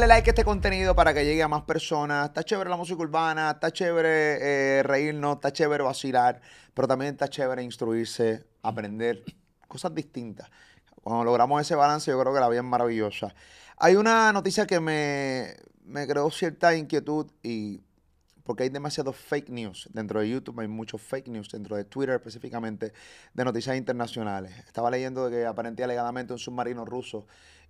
Dale like a este contenido para que llegue a más personas. Está chévere la música urbana, está chévere eh, reírnos, está chévere vacilar, pero también está chévere instruirse, aprender cosas distintas. Cuando logramos ese balance, yo creo que la vida es maravillosa. Hay una noticia que me, me creó cierta inquietud y porque hay demasiados fake news dentro de YouTube, hay muchos fake news dentro de Twitter específicamente de noticias internacionales. Estaba leyendo que aparentemente alegadamente un submarino ruso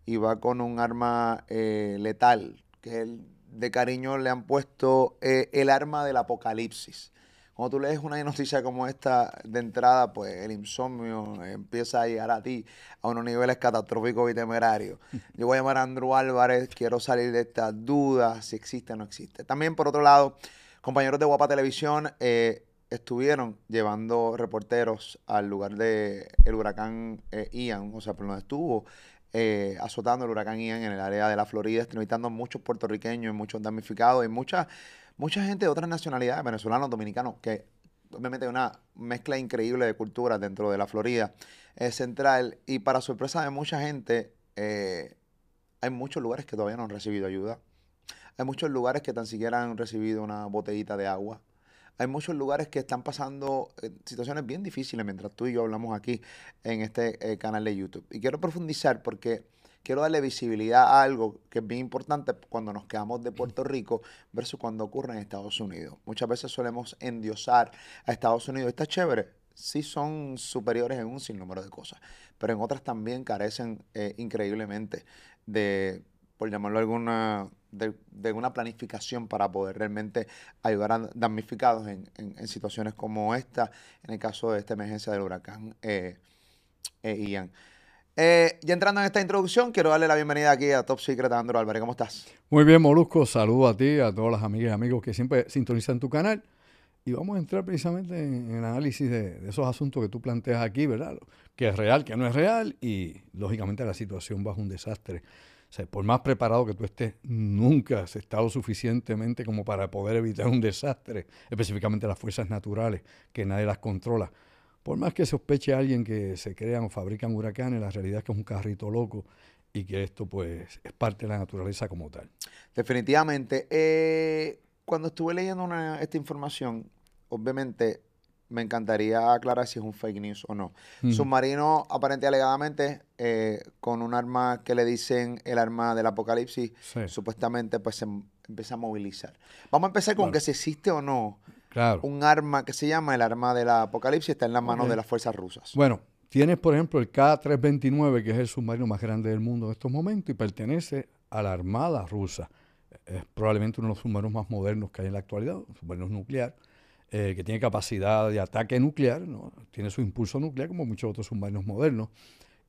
iba con un arma eh, letal, que de cariño le han puesto eh, el arma del apocalipsis. Cuando tú lees una noticia como esta de entrada, pues el insomnio empieza a llegar a ti a unos niveles catastróficos y temerarios. Yo voy a llamar a Andrew Álvarez, quiero salir de estas dudas, si existe o no existe. También, por otro lado, compañeros de Guapa Televisión eh, estuvieron llevando reporteros al lugar del el huracán eh, Ian, o sea, por donde estuvo eh, azotando el huracán Ian en el área de la Florida, entrevistando a muchos puertorriqueños, muchos damnificados y mucha, mucha gente de otras nacionalidades, venezolanos, dominicanos, que obviamente hay una mezcla increíble de culturas dentro de la Florida central y para sorpresa de mucha gente, hay muchos lugares que todavía no han recibido ayuda. Hay muchos lugares que tan siquiera han recibido una botellita de agua. Hay muchos lugares que están pasando eh, situaciones bien difíciles mientras tú y yo hablamos aquí en este eh, canal de YouTube. Y quiero profundizar porque quiero darle visibilidad a algo que es bien importante cuando nos quedamos de Puerto Rico versus cuando ocurre en Estados Unidos. Muchas veces solemos endiosar a Estados Unidos. Está chévere, sí son superiores en un sinnúmero de cosas, pero en otras también carecen eh, increíblemente de, por llamarlo alguna, de, una planificación para poder realmente ayudar a damnificados en, situaciones como esta, en el caso de esta emergencia del huracán eh, eh, Ian. Eh, ya entrando en esta introducción, quiero darle la bienvenida aquí a Top Secret Andro Álvarez. ¿Cómo estás? Muy bien, Molusco. Saludo a ti, a todas las amigas y amigos que siempre sintonizan tu canal. Y vamos a entrar precisamente en, el análisis de, de, esos asuntos que tú planteas aquí, ¿verdad? Que es real, que no es real y, lógicamente, la situación bajo un desastre o sea, por más preparado que tú estés, nunca has estado suficientemente como para poder evitar un desastre, específicamente las fuerzas naturales, que nadie las controla. Por más que sospeche alguien que se crean o fabrican huracanes, la realidad es que es un carrito loco y que esto pues es parte de la naturaleza como tal. Definitivamente. Eh, cuando estuve leyendo esta información, obviamente me encantaría aclarar si es un fake news o no. Submarino, aparente alegadamente, eh, con un arma que le dicen el arma del apocalipsis, supuestamente pues se empieza a movilizar. Vamos a empezar con que si existe o no un arma que se llama el arma del apocalipsis, está en las manos de las fuerzas rusas. Bueno, tienes por ejemplo el K-329, que es el submarino más grande del mundo en estos momentos y pertenece a la Armada rusa. Es probablemente uno de los submarinos más modernos que hay en la actualidad, un submarino nuclear eh, que tiene capacidad de ataque nuclear, ¿no? tiene su impulso nuclear como muchos otros submarinos modernos,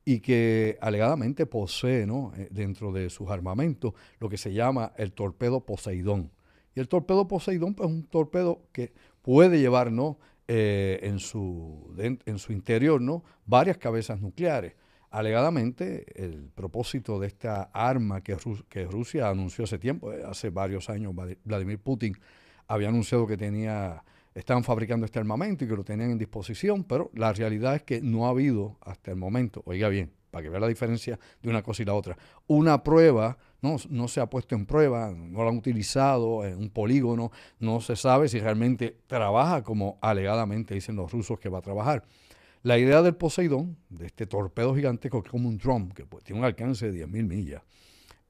y que alegadamente posee ¿no? Eh, dentro de sus armamentos lo que se llama el torpedo Poseidón. Y el torpedo Poseidón pues, es un torpedo que puede llevar ¿no? Eh, en, su, en su interior ¿no? varias cabezas nucleares. Alegadamente, el propósito de esta arma que, que Rusia anunció hace tiempo, hace varios años, Vladimir Putin había anunciado que tenía estaban fabricando este armamento y que lo tenían en disposición, pero la realidad es que no ha habido hasta el momento, oiga bien, para que vea la diferencia de una cosa y la otra, una prueba, no, no se ha puesto en prueba, no la han utilizado en un polígono, no se sabe si realmente trabaja como alegadamente dicen los rusos que va a trabajar. La idea del Poseidón, de este torpedo gigantesco que es como un drum, que pues, tiene un alcance de 10.000 millas,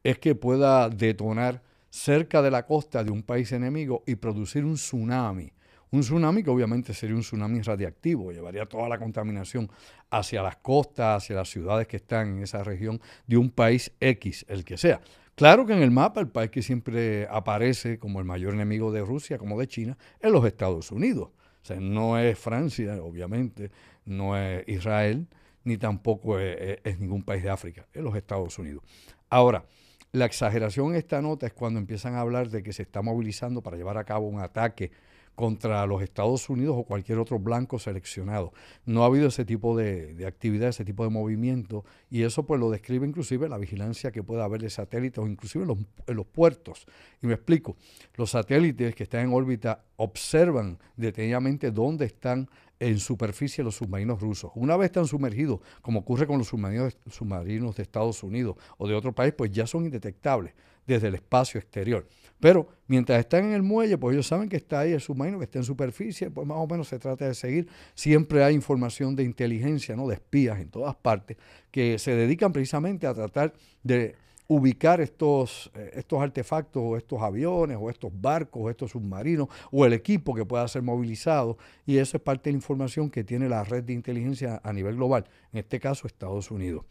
es que pueda detonar cerca de la costa de un país enemigo y producir un tsunami un tsunami que obviamente sería un tsunami radiactivo, llevaría toda la contaminación hacia las costas, hacia las ciudades que están en esa región de un país X, el que sea. Claro que en el mapa el país que siempre aparece como el mayor enemigo de Rusia, como de China, es los Estados Unidos. O sea, no es Francia, obviamente, no es Israel, ni tampoco es, ningún país de África, es los Estados Unidos. Ahora, la exageración en esta nota es cuando empiezan a hablar de que se está movilizando para llevar a cabo un ataque contra los Estados Unidos o cualquier otro blanco seleccionado. No ha habido ese tipo de, actividad, ese tipo de movimiento, y eso pues lo describe inclusive la vigilancia que puede haber de satélites o inclusive en los, puertos. Y me explico, los satélites que están en órbita observan detenidamente dónde están en superficie los submarinos rusos. Una vez están sumergidos, como ocurre con los submarinos, submarinos de Estados Unidos o de otro país, pues ya son indetectables desde el espacio exterior. Pero mientras están en el muelle, pues ellos saben que está ahí el submarino, que está en superficie, pues más o menos se trata de seguir. Siempre hay información de inteligencia, ¿no? de espías en todas partes, que se dedican precisamente a tratar de ubicar estos, eh, estos artefactos o estos aviones o estos barcos o estos submarinos o el equipo que pueda ser movilizado y eso es parte de la información que tiene la red de inteligencia a nivel global, en este caso Estados Unidos.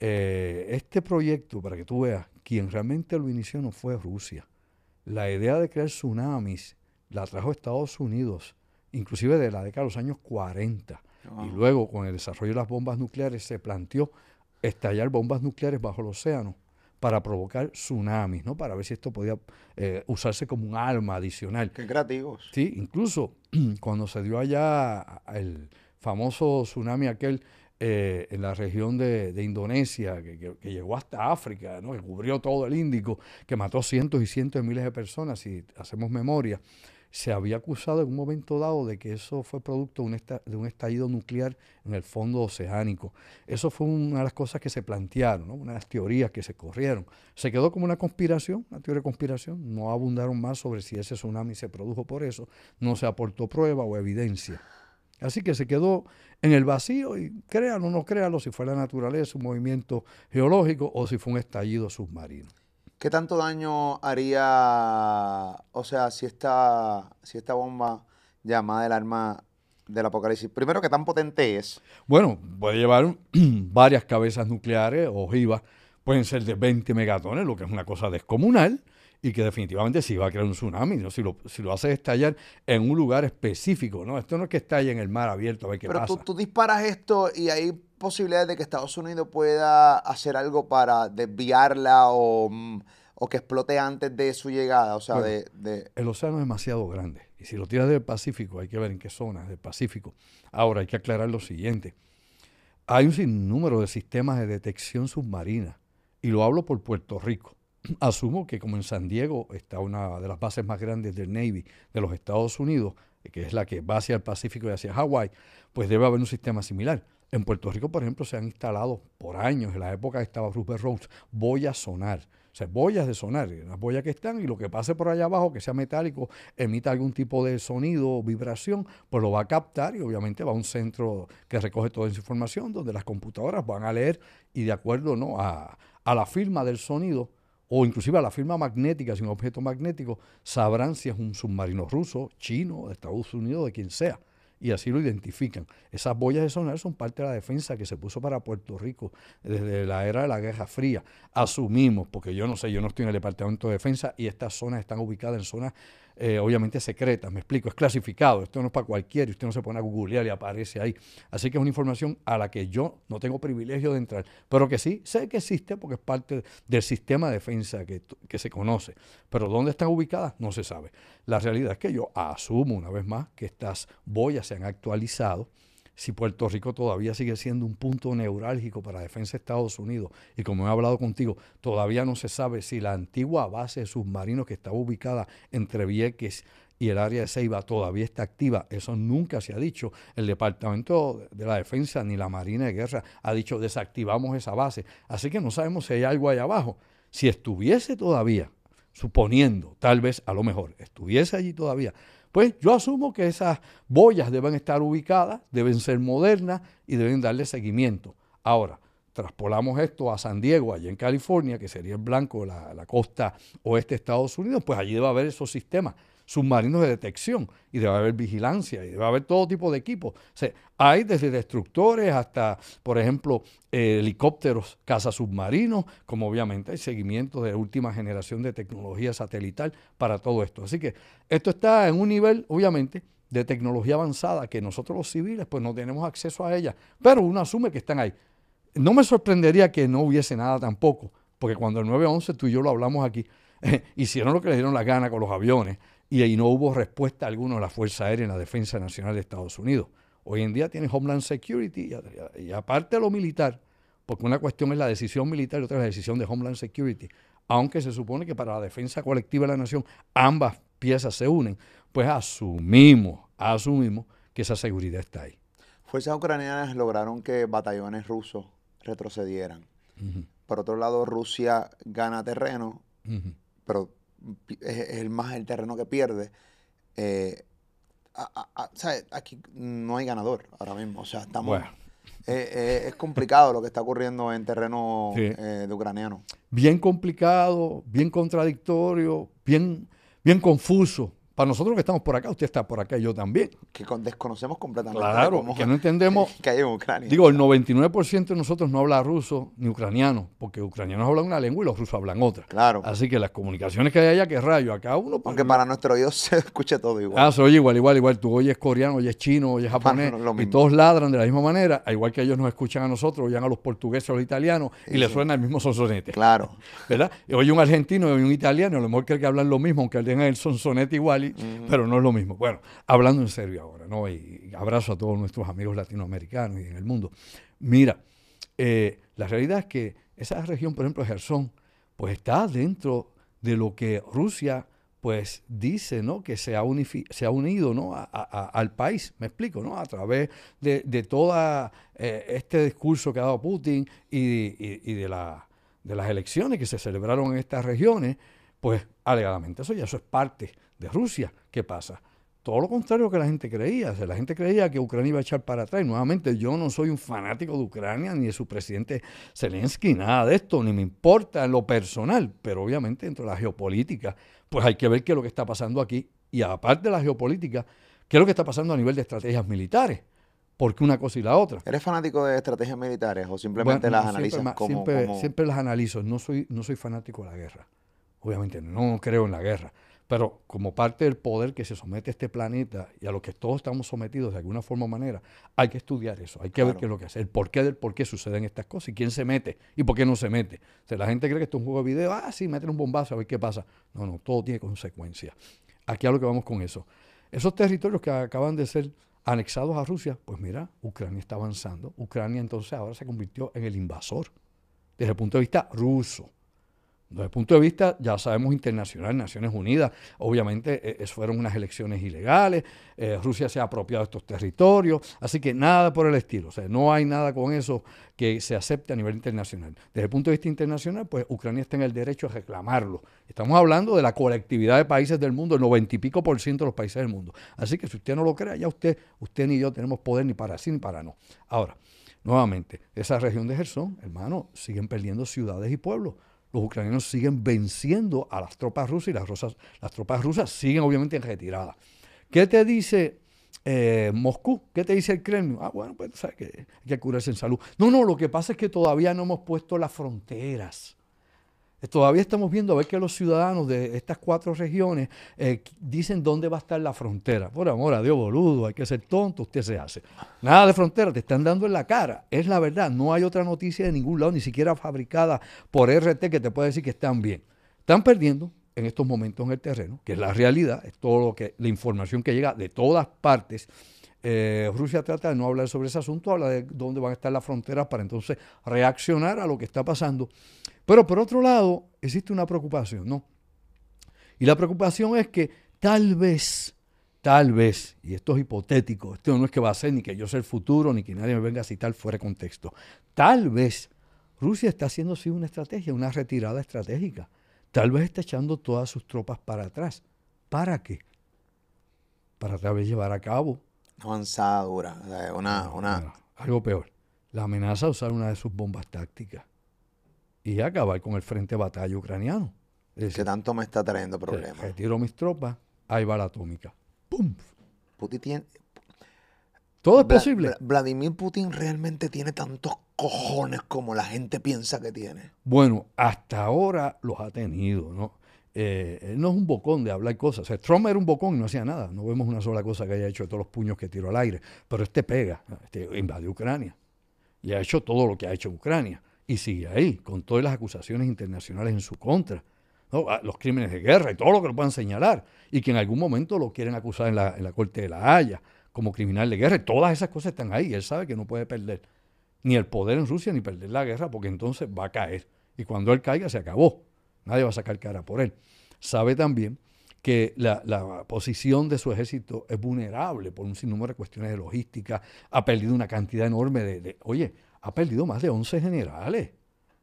Eh, este proyecto, para que tú veas, quien realmente lo inició no fue Rusia. La idea de crear tsunamis la trajo Estados Unidos, inclusive de la década de los años 40. Y luego, con el desarrollo de las bombas nucleares, se planteó estallar bombas nucleares bajo el océano para provocar tsunamis, ¿no? Para ver si esto podía eh, usarse como un arma adicional. Qué creativos. Sí, incluso cuando se dio allá el famoso tsunami aquel eh, en la región de, Indonesia, que, llegó hasta África, ¿no? que cubrió todo el Índico, que mató cientos y cientos de miles de personas, si hacemos memoria, se había acusado en un momento dado de que eso fue producto de un, estallido nuclear en el fondo oceánico. Eso fue una de las cosas que se plantearon, una de las teorías que se corrieron. Se quedó como una conspiración, una teoría de conspiración. No abundaron más sobre si ese tsunami se produjo por eso. No se aportó prueba o evidencia. Así que se quedó en el vacío y créanlo o no créanlo si fue la naturaleza, un movimiento geológico o si fue un estallido submarino. ¿Qué tanto daño haría, o sea, si esta, si esta bomba llamada el arma del apocalipsis, primero, qué tan potente es? Bueno, puede llevar varias cabezas nucleares, ojivas, pueden ser de 20 megatones, lo que es una cosa descomunal y que definitivamente sí va a crear un tsunami, ¿no? si, lo, si lo haces estallar en un lugar específico, ¿no? Esto no es que estalle en el mar abierto a ver qué Pero pasa. Pero tú, disparas esto y hay posibilidades de que Estados Unidos pueda hacer algo para desviarla o, mm, que explote antes de su llegada, o sea, de, El océano es demasiado grande y si lo tiras del Pacífico hay que ver en qué zonas del Pacífico. Ahora hay que aclarar lo siguiente. Hay un sinnúmero de sistemas de detección submarina y lo hablo por Puerto Rico asumo que como en San Diego está una de las bases más grandes del Navy de los Estados Unidos, que es la que va hacia el Pacífico y hacia Hawái, pues debe haber un sistema similar. En Puerto Rico, por ejemplo, se han instalado por años, en la época estaba Rupert Rhodes, boyas sonar. O sea, boyas de sonar, las boyas que están y lo que pase por allá abajo, que sea metálico, emita algún tipo de sonido o vibración, pues lo va a captar y obviamente va a un centro que recoge toda esa información, donde las computadoras van a leer y de acuerdo ¿no? a, a la firma del sonido, o inclusive a la firma magnética, si un objeto magnético, sabrán si es un submarino ruso, chino, de Estados Unidos, de quien sea y así lo identifican. Esas boyas de sonar son parte de la defensa que se puso para Puerto Rico desde la era de la Guerra Fría. Asumimos, porque yo no sé, yo no estoy en el Departamento de Defensa y estas zonas están ubicadas en zonas eh, obviamente secretas, me explico, es clasificado, esto no es para cualquiera, usted no se pone a googlear y aparece ahí. Así que es una información a la que yo no tengo privilegio de entrar, pero que sí sé que existe porque es parte del sistema de defensa que, que se conoce. Pero dónde están ubicadas no se sabe. La realidad es que yo asumo una vez más que estas boyas se han actualizado si Puerto Rico todavía sigue siendo un punto neurálgico para la defensa de Estados Unidos, y como he hablado contigo, todavía no se sabe si la antigua base de submarinos que estaba ubicada entre Vieques y el área de Ceiba todavía está activa. Eso nunca se ha dicho. El Departamento de la Defensa ni la Marina de Guerra ha dicho desactivamos esa base. Así que no sabemos si hay algo ahí abajo. Si estuviese todavía, suponiendo, tal vez a lo mejor, estuviese allí todavía, pues yo asumo que esas boyas deben estar ubicadas, deben ser modernas y deben darle seguimiento. Ahora, traspolamos esto a San Diego, allá en California, que sería el blanco, la, la costa oeste de Estados Unidos, pues allí debe haber esos sistemas submarinos de detección y debe haber vigilancia y debe haber todo tipo de equipos. hay desde destructores hasta, por ejemplo, helicópteros caza submarinos, como obviamente hay seguimiento de última generación de tecnología satelital para todo esto. Así que esto está en un nivel, obviamente, de tecnología avanzada que nosotros los civiles pues no tenemos acceso a ella, pero uno asume que están ahí. No me sorprendería que no hubiese nada tampoco, porque cuando el 911 tú y yo lo hablamos aquí, hicieron lo que le dieron la gana con los aviones, y ahí no hubo respuesta alguna de la Fuerza Aérea en la Defensa Nacional de Estados Unidos. Hoy en día tiene Homeland Security y, aparte de lo militar, porque una cuestión es la decisión militar y otra es la decisión de Homeland Security, aunque se supone que para la defensa colectiva de la nación ambas piezas se unen, pues asumimos, asumimos que esa seguridad está ahí. Fuerzas ucranianas lograron que batallones rusos retrocedieran. Por otro lado, Rusia gana terreno, pero es, el más el terreno que pierde. Eh, aquí no hay ganador ahora mismo. O sea, estamos. Eh, eh, es complicado lo que está ocurriendo en terreno de ucraniano. Bien complicado, bien contradictorio, bien, bien confuso para nosotros que estamos por acá, usted está por acá y yo también. Que desconocemos completamente. Claro, que no entendemos. Que hay en Ucrania. Digo, el 99% de nosotros no habla ruso ni ucraniano, porque ucranianos hablan una lengua y los rusos hablan otra. Claro. Así que las comunicaciones que hay allá, que rayo, acá uno. Pues, Aunque para nuestro oído se escuche todo igual. Ah, se oye igual, igual, igual. Tú oyes coreano, oyes chino, oyes japonés, y todos ladran de la misma manera, igual que ellos nos escuchan a nosotros, oyen a los portugueses o los italianos, y les suena el mismo sonsonete. Claro. ¿Verdad? Y oye un argentino y un italiano, a lo mejor cree que hablan lo mismo, aunque tengan el sonsonete igual, pero no lo mismo. Bueno, hablando en serio ahora, ¿no? Y abrazo a todos nuestros amigos latinoamericanos y en el mundo. Mira, eh, la realidad es que esa región, por ejemplo, Gerson, pues está dentro de lo que Rusia pues dice ¿no? que se ha, se ha unido ¿no? al país, me explico, ¿no? a través de, de todo eh, este discurso que ha dado Putin y, de, la, de las elecciones que se celebraron en estas regiones, pues alegadamente eso ya eso es parte de Rusia. ¿Qué pasa? Todo lo contrario que la gente creía. la gente creía que Ucrania iba a echar para atrás. Y nuevamente, yo no soy un fanático de Ucrania ni de su presidente Zelensky, nada de esto, ni me importa en lo personal. Pero obviamente, dentro de la geopolítica, pues hay que ver qué es lo que está pasando aquí. Y aparte de la geopolítica, qué es lo que está pasando a nivel de estrategias militares. Porque una cosa y la otra. ¿Eres fanático de estrategias militares o simplemente las analizas como, siempre, las analizo. No soy, no soy fanático de la guerra. Obviamente, no creo en la guerra. Pero como parte del poder que se somete a este planeta y a lo que todos estamos sometidos de alguna forma o manera, hay que estudiar eso, hay que ver qué es lo que hace, el porqué del por qué suceden estas cosas y quién se mete y por qué no se mete. O la gente cree que esto es un juego de video, ah, sí, meten un bombazo a ver qué pasa. No, no, todo tiene consecuencias. Aquí a lo que vamos con eso. Esos territorios que acaban de ser anexados a Rusia, pues mira, Ucrania está avanzando. Ucrania entonces ahora se convirtió en el invasor desde el punto de vista ruso. Desde el punto de vista, ya sabemos, internacional, Naciones Unidas, obviamente eh, fueron unas elecciones ilegales, eh, Rusia se ha apropiado de estos territorios, así que nada por el estilo, o sea, no hay nada con eso que se acepte a nivel internacional. Desde el punto de vista internacional, pues Ucrania está en el derecho a reclamarlo. Estamos hablando de la colectividad de países del mundo, el noventa y pico por ciento de los países del mundo. Así que si usted no lo cree, ya usted, usted ni yo tenemos poder ni para sí ni para no. Ahora, nuevamente, esa región de Gerson, hermano, siguen perdiendo ciudades y pueblos los ucranianos siguen venciendo a las tropas rusas y las, las tropas rusas siguen obviamente en retirada. ¿Qué te dice eh, Moscú? ¿Qué te dice el Kremlin? Ah, bueno, pues sabes que hay que curarse en salud. No, no, lo que pasa es que todavía no hemos puesto las fronteras. Todavía estamos viendo a ver que los ciudadanos de estas cuatro regiones eh, dicen dónde va a estar la frontera. Por amor a Dios, boludo, hay que ser tonto, usted se hace. Nada de frontera, te están dando en la cara. Es la verdad, no hay otra noticia de ningún lado, ni siquiera fabricada por RT que te pueda decir que están bien. Están perdiendo en estos momentos en el terreno, que es la realidad, es todo lo que, la información que llega de todas partes. Eh, Rusia trata de no hablar sobre ese asunto, habla de dónde van a estar las fronteras para entonces reaccionar a lo que está pasando. Pero por otro lado, existe una preocupación, ¿no? Y la preocupación es que tal vez, tal vez, y esto es hipotético, esto no es que va a ser ni que yo sea el futuro, ni que nadie me venga a citar fuera de contexto, tal vez Rusia está haciendo así una estrategia, una retirada estratégica. Tal vez está echando todas sus tropas para atrás. ¿Para qué? Para tal vez llevar a cabo. Avanzada dura, una, una... algo peor. La amenaza de usar una de sus bombas tácticas y acabar con el frente de batalla ucraniano. que tanto me está trayendo problemas. Retiro mis tropas, ahí va la atómica. ¡Pum! Putin tiene... Todo es posible. Vladimir Putin realmente tiene tantos cojones como la gente piensa que tiene. Bueno, hasta ahora los ha tenido, ¿no? Eh, él no es un bocón de hablar cosas. O sea, Trump era un bocón y no hacía nada. No vemos una sola cosa que haya hecho de todos los puños que tiró al aire. Pero este pega, este invadió Ucrania. Y ha hecho todo lo que ha hecho en Ucrania y sigue ahí, con todas las acusaciones internacionales en su contra. Ah, los crímenes de guerra y todo lo que lo puedan señalar, y que en algún momento lo quieren acusar en la, en la Corte de la Haya como criminal de guerra. Y todas esas cosas están ahí. Él sabe que no puede perder ni el poder en Rusia ni perder la guerra, porque entonces va a caer. Y cuando él caiga, se acabó. Nadie va a sacar cara por él. Sabe también que la, la, posición de su ejército es vulnerable por un sinnúmero de cuestiones de logística, ha perdido una cantidad enorme de, de oye, ha perdido más de 11 generales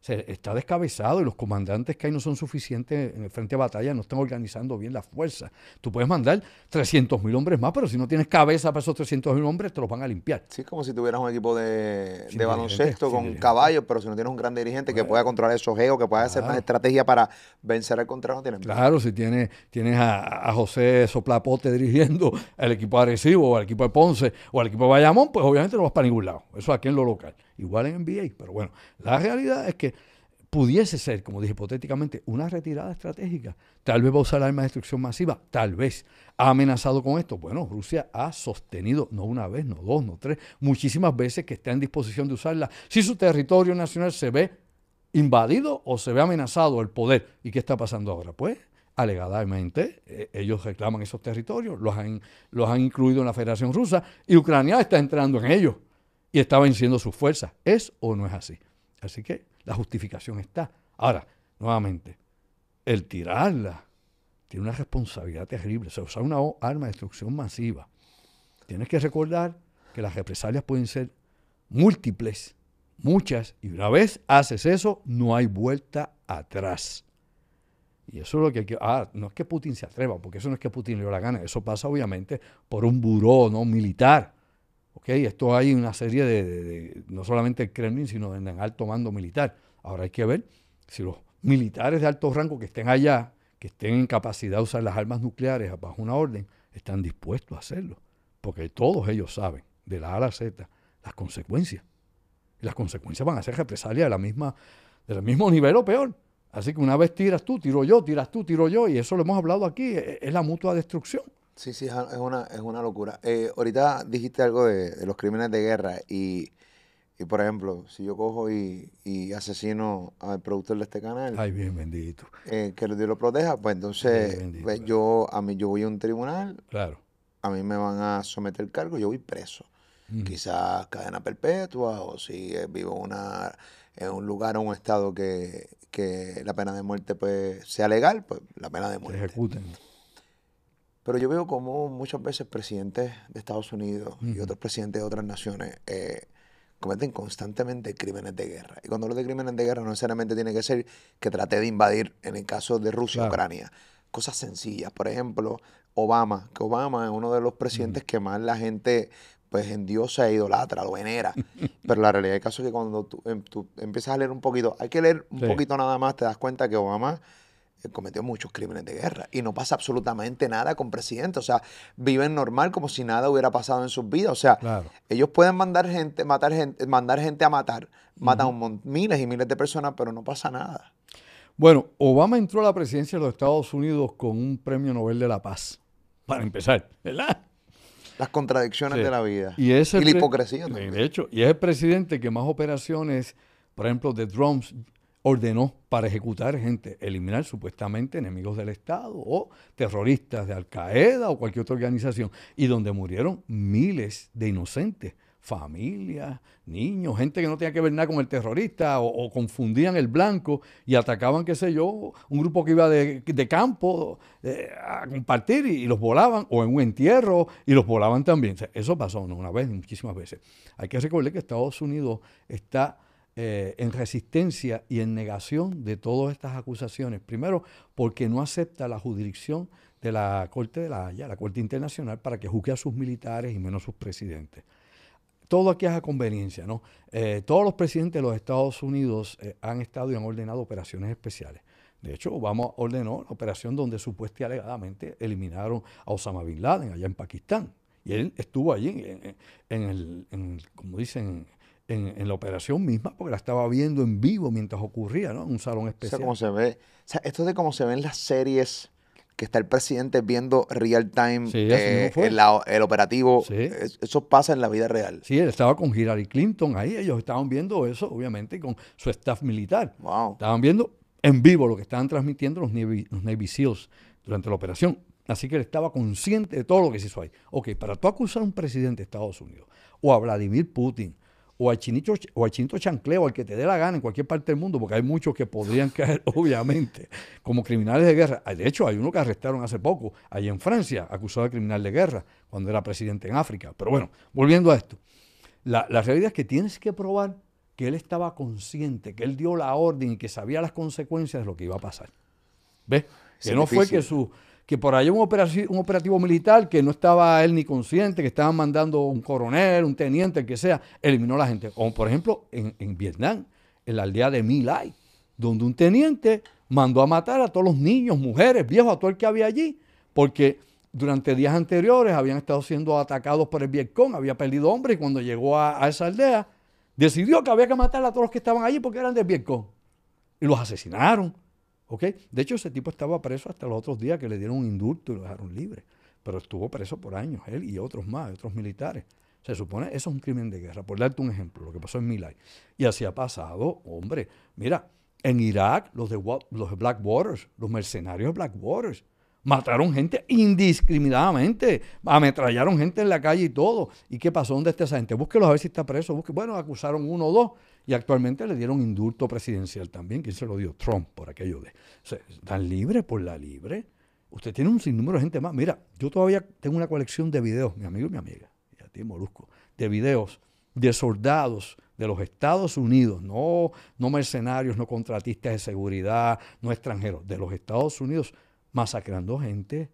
se está descabezado y los comandantes que hay no son suficientes en el frente de batalla, no están organizando bien la fuerza. Tú puedes mandar 300 mil hombres más, pero si no tienes cabeza para esos 300 mil hombres, te los van a limpiar. Sí, como si tuvieras un equipo de, baloncesto con caballos, pero si no tienes un gran dirigente que pueda controlar esos geos, que pueda hacer una estrategia para vencer al contrario, no tienes Claro, si tienes, tienes a, José Soplapote dirigiendo el equipo agresivo, o al equipo de Ponce, o al equipo de Bayamón, pues obviamente no vas para ningún lado. Eso aquí en lo local igual en NBA. Pero bueno, la realidad es que pudiese ser, como dije hipotéticamente, una retirada estratégica. Tal vez va a usar armas de destrucción masiva, tal vez. ¿Ha amenazado con esto? Bueno, Rusia ha sostenido, no una vez, no dos, no tres, muchísimas veces que está en disposición de usarla. Si su territorio nacional se ve invadido o se ve amenazado el poder. ¿Y qué está pasando ahora? Pues alegadamente eh, ellos reclaman esos territorios, los han, los han incluido en la Federación Rusa y Ucrania está entrando en ellos y está venciendo sus fuerzas. ¿Es o no es así? Así que la justificación está. Ahora, nuevamente, el tirarla tiene una responsabilidad terrible. Se usa una arma de destrucción masiva. Tienes que recordar que las represalias pueden ser múltiples, muchas, y una vez haces eso, no hay vuelta atrás. Y eso es lo que hay que... Ah, no es que Putin se atreva, porque eso no es que Putin le dio la gana, eso pasa obviamente por un buró ¿no? militar esto hay una serie de, no solamente el Kremlin, sino en el alto mando militar. Ahora hay que ver si los militares de alto rango que estén allá, que estén en capacidad de usar las armas nucleares bajo una orden, están dispuestos a hacerlo. Porque todos ellos saben, de la A a la Z, las consecuencias. Y las consecuencias van a ser represalias de la misma, del mismo nivel o peor. Así que una vez tiras tú, tiro yo, tiras tú, tiro yo, y eso lo hemos hablado aquí, es la mutua destrucción. Sí, sí, es una, es una locura. Eh, ahorita dijiste algo de, los crímenes de guerra y, por ejemplo, si yo cojo y, asesino al productor de este canal. Ay, bien bendito. Eh, que Dios lo proteja, pues entonces pues, yo a mí yo voy a un tribunal. Claro. A mí me van a someter el cargo, yo voy preso. Quizás cadena perpetua o si vivo una, en un lugar o un estado que, que la pena de muerte pues sea legal, pues la pena de muerte. Se ejecuten. Pero yo veo como muchas veces presidentes de Estados Unidos y otros presidentes de otras naciones eh, cometen constantemente crímenes de guerra. Y cuando hablo de crímenes de guerra no necesariamente tiene que ser que trate de invadir, en el caso de Rusia Ucrania, cosas sencillas. Por ejemplo, Obama, que Obama es uno de los presidentes que más la gente pues endiosa e idolatra, lo venera. Pero la realidad del caso es que cuando tú, em, empiezas a leer un poquito, hay que leer un poquito nada más, te das cuenta que Obama cometió muchos crímenes de guerra y no pasa absolutamente nada con presidente. O sea, viven normal como si nada hubiera pasado en sus vidas. O sea, ellos pueden mandar gente, matar gente, mandar gente a matar, matan miles y miles de personas, pero no pasa nada. Bueno, Obama entró a la presidencia de los Estados Unidos con un premio Nobel de la Paz, para empezar, ¿verdad? Las contradicciones de la vida. Y, la hipocresía también. De hecho, y es el presidente que más operaciones, por ejemplo, de drones ordenó para ejecutar gente, eliminar supuestamente enemigos del Estado o terroristas de Al Qaeda o cualquier otra organización, y donde murieron miles de inocentes, familias, niños, gente que no tenía que ver nada con el terrorista o, confundían el blanco y atacaban, qué sé yo, un grupo que iba de, campo eh, a compartir y, los volaban, o en un entierro y los volaban también. eso pasó no una vez, muchísimas veces. Hay que recordar que Estados Unidos está eh, en resistencia y en negación de todas estas acusaciones. Primero, porque no acepta la jurisdicción de la Corte de la Haya, la Corte Internacional, para que juzgue a sus militares y menos a sus presidentes. Todo aquí es a conveniencia, ¿no? Eh, todos los presidentes de los Estados Unidos eh, han estado y han ordenado operaciones especiales. De hecho, Obama ordenó la operación donde supuestamente alegadamente eliminaron a Osama Bin Laden allá en Pakistán. Y él estuvo allí, en, el, como dicen, en, la operación misma, porque la estaba viendo en vivo mientras ocurría, ¿no? En un salón especial. O sea, se ve, o sea, esto de cómo se ven las series que está el presidente viendo real time eh, el, operativo. eso pasa en la vida real. Sí, él estaba con Hillary Clinton ahí, ellos estaban viendo eso, obviamente, con su staff militar. Wow. Estaban viendo en vivo lo que estaban transmitiendo los Navy, los Navy SEALs durante la operación. Así que él estaba consciente de todo lo que se hizo ahí. Ok, para tú acusar a un presidente de Estados Unidos o a Vladimir Putin o al chinito, o al chinito chancleo, al que te dé la gana en cualquier parte del mundo, porque hay muchos que podrían caer, obviamente, como criminales de guerra. De hecho, hay uno que arrestaron hace poco, allí en Francia, acusado de criminal de guerra, cuando era presidente en África. Pero bueno, volviendo a esto, la, la realidad es que tienes que probar que él estaba consciente, que él dio la orden y que sabía las consecuencias de lo que iba a pasar. ¿Ves? Que no fue que su que por ahí un operativo, militar que no estaba él ni consciente, que estaban mandando un coronel, un teniente, el que sea, eliminó a la gente. Como por ejemplo en, en Vietnam, en la aldea de My Lai, donde un teniente mandó a matar a todos los niños, mujeres, viejos, a todo el que había allí, porque durante días anteriores habían estado siendo atacados por el Vietcong, había perdido hombres y cuando llegó a, a, esa aldea decidió que había que matar a todos los que estaban allí porque eran del Vietcong. Y los asesinaron. De hecho, ese tipo estaba preso hasta los otros días que le dieron un indulto y lo dejaron libre. Pero estuvo preso por años, él y otros más, otros militares. Se supone eso es un crimen de guerra. Por darte un ejemplo, lo que pasó en Milay. Y así ha pasado, hombre. Mira, en Irak, los de, los de Waters, los mercenarios de Black Waters, mataron gente indiscriminadamente, ametrallaron gente en la calle y todo. ¿Y qué pasó? ¿Dónde está esa gente? Búsquelo a ver si está preso. Bueno, acusaron uno o dos y actualmente le dieron indulto presidencial también. ¿Quién se lo dio? Trump, por aquello de. O sea, ¿Están libres por la libre? Usted tiene un sinnúmero de gente más. Mira, yo todavía tengo una colección de videos, mi amigo y mi amiga, y a ti, Molusco, de videos de soldados de los Estados Unidos, no, no mercenarios, no contratistas de seguridad, no extranjeros, de los Estados Unidos, masacrando gente,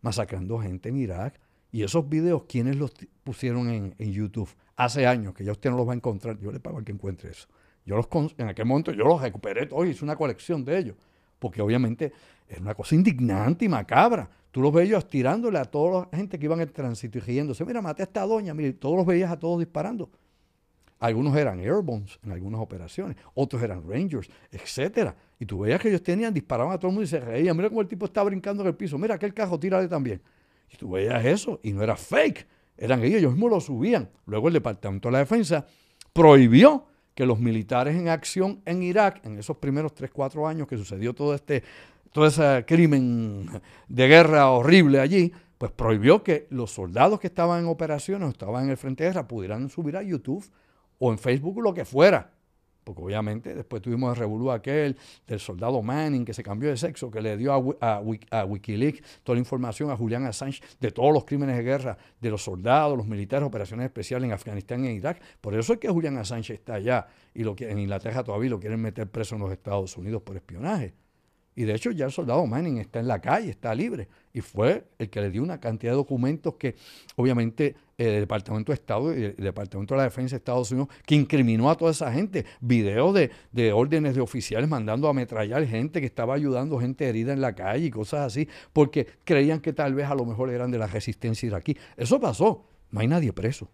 masacrando gente en Irak. Y esos videos, ¿quiénes los pusieron en, YouTube? hace años, que ya usted no los va a encontrar, yo le pago al que encuentre eso. Yo los, en aquel momento yo los recuperé todos, hice una colección de ellos, porque obviamente es una cosa indignante y macabra. Tú los veías tirándole a toda la gente que iban en el tránsito y riéndose, mira, maté a esta doña, mire, todos los veías a todos disparando. Algunos eran airbones en algunas operaciones, otros eran rangers, etcétera. Y tú veías que ellos tenían, disparaban a todo el mundo y se reían. Mira cómo el tipo está brincando en el piso. Mira, aquel cajo, tírale también. Y tú veías eso y no era fake eran ellos, ellos mismos lo subían. Luego el Departamento de la Defensa prohibió que los militares en acción en Irak, en esos primeros 3, 4 años que sucedió todo este todo ese crimen de guerra horrible allí, pues prohibió que los soldados que estaban en operaciones o estaban en el frente de guerra pudieran subir a YouTube o en Facebook lo que fuera porque obviamente después tuvimos el revolú aquel del soldado Manning que se cambió de sexo, que le dio a, a, Wikileaks toda la información a Julian Assange de todos los crímenes de guerra de los soldados, los militares, operaciones especiales en Afganistán y en Irak. Por eso es que Julian Assange está allá y lo que, en Inglaterra todavía lo quieren meter preso en los Estados Unidos por espionaje. Y de hecho ya el soldado Manning está en la calle, está libre. Y fue el que le dio una cantidad de documentos que obviamente el Departamento de Estado y el Departamento de la Defensa de Estados Unidos, que incriminó a toda esa gente. Videos de, de órdenes de oficiales mandando a ametrallar gente que estaba ayudando gente herida en la calle y cosas así, porque creían que tal vez a lo mejor eran de la resistencia iraquí. Eso pasó. No hay nadie preso.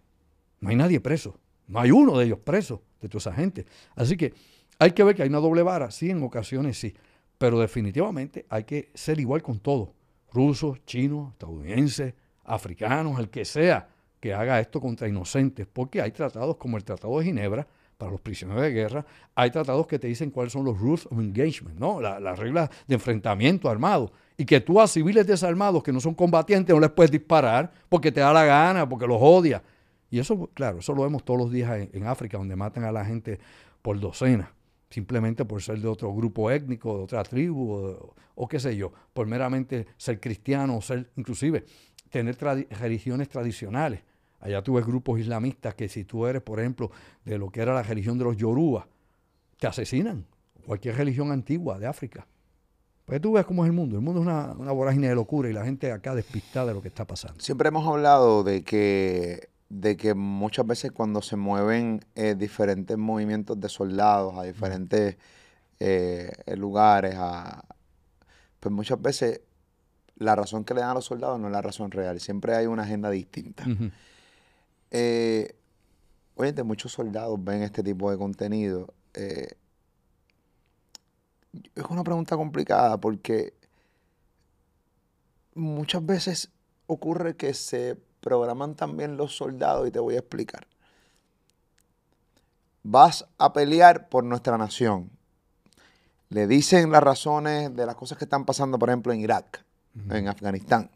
No hay nadie preso. No hay uno de ellos preso, de toda esa gente. Así que hay que ver que hay una doble vara. Sí, en ocasiones sí. Pero definitivamente hay que ser igual con todos, rusos, chinos, estadounidenses, africanos, el que sea que haga esto contra inocentes, porque hay tratados como el Tratado de Ginebra para los prisioneros de guerra, hay tratados que te dicen cuáles son los rules of engagement, ¿no? las reglas de enfrentamiento armado, y que tú a civiles desarmados que no son combatientes no les puedes disparar porque te da la gana, porque los odias. Y eso, claro, eso lo vemos todos los días en África, donde matan a la gente por docenas simplemente por ser de otro grupo étnico, de otra tribu, o, qué sé yo, por meramente ser cristiano o ser, inclusive, tener religiones tradicionales. Allá tú ves grupos islamistas que si tú eres, por ejemplo, de lo que era la religión de los Yoruba, te asesinan. Cualquier religión antigua de África. Pues tú ves cómo es el mundo. El mundo es una, una vorágine de locura y la gente acá despistada de lo que está pasando. Siempre hemos hablado de que de que muchas veces cuando se mueven eh, diferentes movimientos de soldados a diferentes eh, lugares, pues muchas veces la razón que le dan a los soldados no es la razón real, siempre hay una agenda distinta. Eh, oye, muchos soldados ven este tipo de contenido. es una pregunta complicada porque muchas veces ocurre que se programan también los soldados y te voy a explicar. Vas a pelear por nuestra nación. Le dicen las razones de las cosas que están pasando, por ejemplo, en Irak, en Afganistán.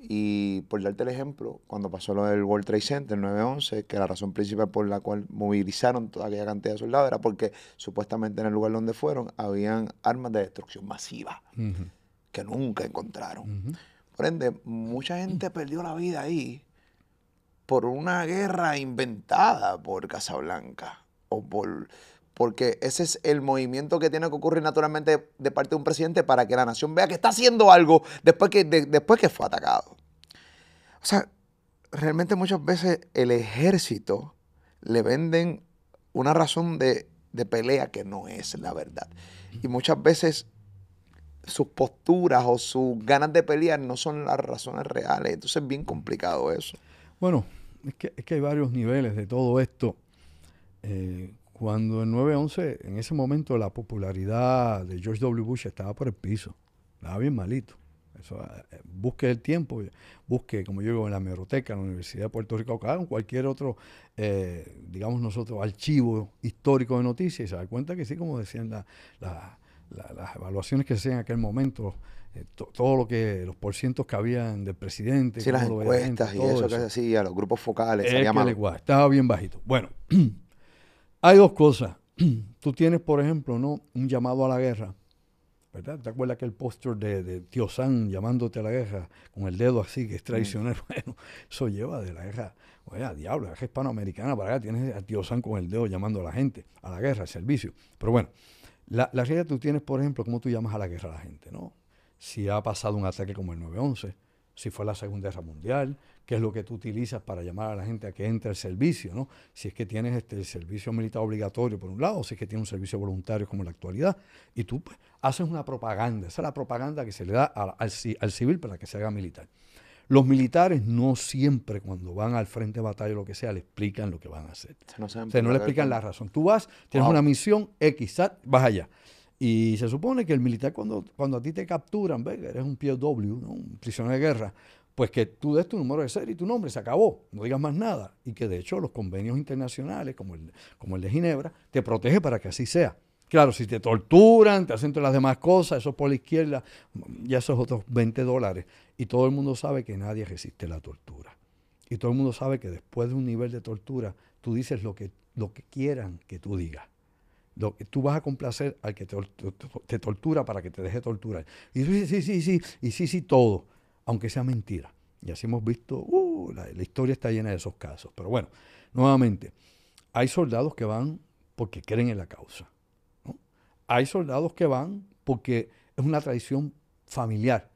Y por darte el ejemplo, cuando pasó lo del World Trade Center 9-11, que la razón principal por la cual movilizaron toda aquella cantidad de soldados era porque supuestamente en el lugar donde fueron habían armas de destrucción masiva que nunca encontraron. Mucha gente perdió la vida ahí por una guerra inventada por Casablanca o por porque ese es el movimiento que tiene que ocurrir naturalmente de parte de un presidente para que la nación vea que está haciendo algo después que, después que fue atacado. O sea, realmente muchas veces el ejército le venden una razón de, de pelea que no es la verdad. Y muchas veces sus posturas o sus ganas de pelear no son las razones reales. Entonces es bien complicado eso. Bueno, es que, es que hay varios niveles de todo esto. Eh, cuando en 9-11, en ese momento, la popularidad de George W. Bush estaba por el piso. Estaba bien malito. Eso, eh, busque el tiempo, busque, como yo digo, en la hemeroteca, en la Universidad de Puerto Rico, o cualquier otro, eh, digamos nosotros, archivo histórico de noticias, y se da cuenta que sí, como decían las evaluaciones que se hacían en aquel momento, eh, todo lo que, los porcientos que habían del presidente. Sí, las encuestas y eso, que se hacía, los grupos focales. estaba bien bajito. Bueno, hay dos cosas. Tú tienes, por ejemplo, ¿no? un llamado a la guerra. ¿verdad? ¿Te acuerdas aquel póster de, de Tío San llamándote a la guerra con el dedo así, que es traicionero? Bueno, eso lleva de la guerra, oye, diablo, la guerra hispanoamericana para allá, tienes a Tío San con el dedo llamando a la gente, a la guerra, al servicio. Pero bueno, la, la realidad tú tienes, por ejemplo, cómo tú llamas a la guerra a la gente, ¿no? si ha pasado un ataque como el 9-11, si fue la Segunda Guerra Mundial, qué es lo que tú utilizas para llamar a la gente a que entre al servicio, ¿no? Si es que tienes este, el servicio militar obligatorio por un lado, o si es que tienes un servicio voluntario como en la actualidad, y tú pues, haces una propaganda, esa es la propaganda que se le da al, civil para que se haga militar. Los militares no siempre cuando van al frente de batalla o lo que sea le explican lo que van a hacer. No o sea, no le explican la razón. Tú vas, tienes una misión X, vas allá. Y se supone que el militar cuando, cuando a ti te capturan, ¿ves? eres un POW, ¿no? un prisionero de guerra, pues que tú des tu número de serie y tu nombre, se acabó, no digas más nada. Y que de hecho los convenios internacionales, como el, como el de Ginebra, te protege para que así sea. Claro, si te torturan, te hacen todas las demás cosas, eso por la izquierda, ya esos otros 20 dólares. Y todo el mundo sabe que nadie resiste la tortura. Y todo el mundo sabe que después de un nivel de tortura, tú dices lo que, lo que quieran que tú digas tú vas a complacer al que te, tortura para que te deje torturar. Y sí, sí, sí, sí, y sí, sí, todo, aunque sea mentira. Y así hemos visto, uh, la, historia está llena de esos casos. Pero bueno, nuevamente, hay soldados que van porque creen en la causa. Hay soldados que van porque es una tradición familiar.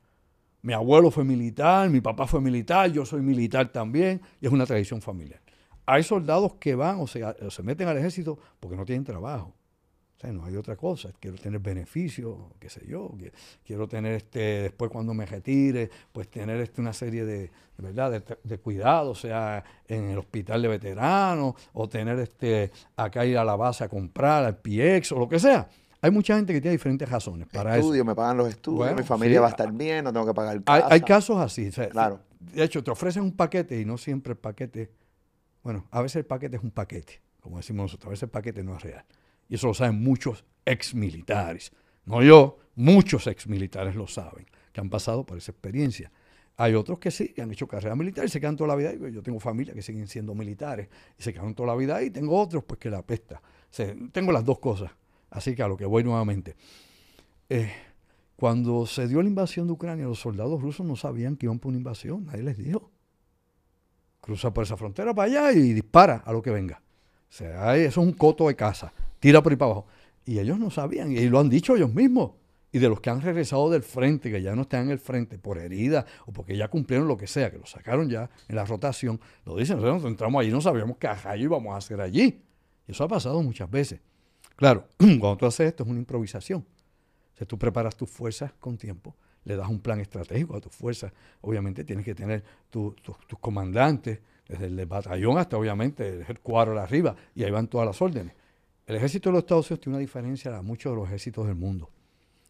Mi abuelo fue militar, mi papá fue militar, yo soy militar también, y es una tradición familiar. Hay soldados que van o sea, o se meten al ejército porque no tienen trabajo no hay otra cosa. Quiero tener beneficios, qué sé yo. Quiero tener, este, después cuando me retire, pues tener este, una serie de, ¿verdad? De, cuidados, sea en el hospital de veteranos, o tener este, acá ir a la base a comprar, al PX, o lo que sea. Hay mucha gente que tiene diferentes razones para Estudio, me pagan los estudios, mi familia va a estar bien, no tengo que pagar el hay, hay, casos así. claro. De hecho, te ofrecen un paquete y no siempre el paquete, bueno, a veces el paquete es un paquete, como decimos nosotros, a veces el paquete no es real. Y eso lo saben muchos exmilitares. No yo, muchos exmilitares lo saben, que han pasado por esa experiencia. Hay otros que sí, que han hecho carrera militar y se quedan toda la vida ahí. Yo tengo familia que siguen siendo militares y se quedan toda la vida ahí. Tengo otros pues que la pesta. tengo las dos cosas. Así que a lo que voy nuevamente. Eh, cuando se dio la invasión de Ucrania, los soldados rusos no sabían que iban por una invasión. Nadie les dijo. Cruza por esa frontera para allá y dispara a lo que venga. O sea, eso es un coto de casa tira por ahí para abajo. Y ellos no sabían, y lo han dicho ellos mismos. Y de los que han regresado del frente, que ya no están en el frente por herida o porque ya cumplieron lo que sea, que lo sacaron ya en la rotación, lo dicen, nosotros entramos allí, no sabíamos qué rayo íbamos a hacer allí. Y eso ha pasado muchas veces. Claro, cuando tú haces esto es una improvisación. Si tú preparas tus fuerzas con tiempo, le das un plan estratégico a tus fuerzas. Obviamente tienes que tener tus comandantes, desde el batallón hasta obviamente el cuadro de arriba, y ahí van todas las órdenes. El ejército de los Estados Unidos tiene una diferencia a muchos de los ejércitos del mundo.